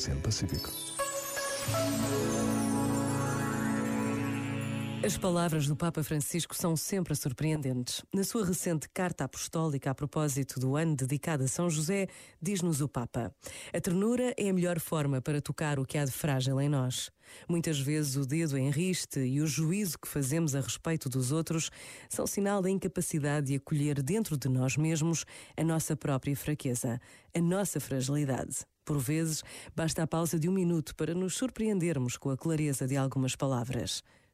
Oceano Pacífico. As palavras do Papa Francisco são sempre surpreendentes. Na sua recente carta apostólica a propósito do ano dedicado a São José, diz-nos o Papa: A ternura é a melhor forma para tocar o que há de frágil em nós. Muitas vezes o dedo em riste e o juízo que fazemos a respeito dos outros são sinal da incapacidade de acolher dentro de nós mesmos a nossa própria fraqueza, a nossa fragilidade. Por vezes, basta a pausa de um minuto para nos surpreendermos com a clareza de algumas palavras.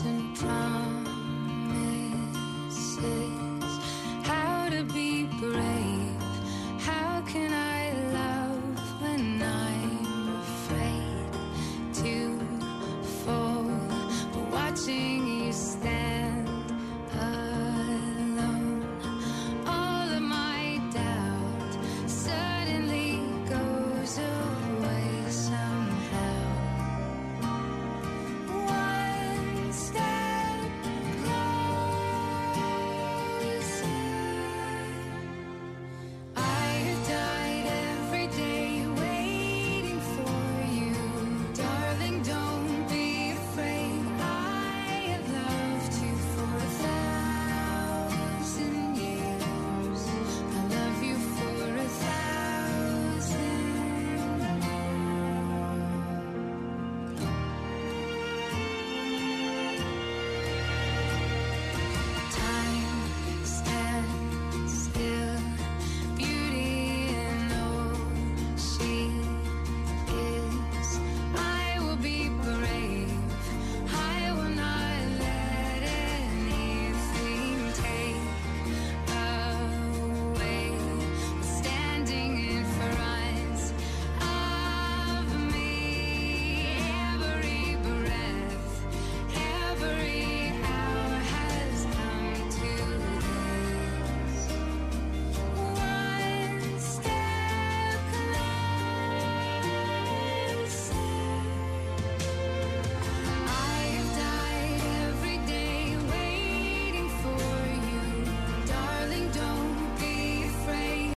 and promises.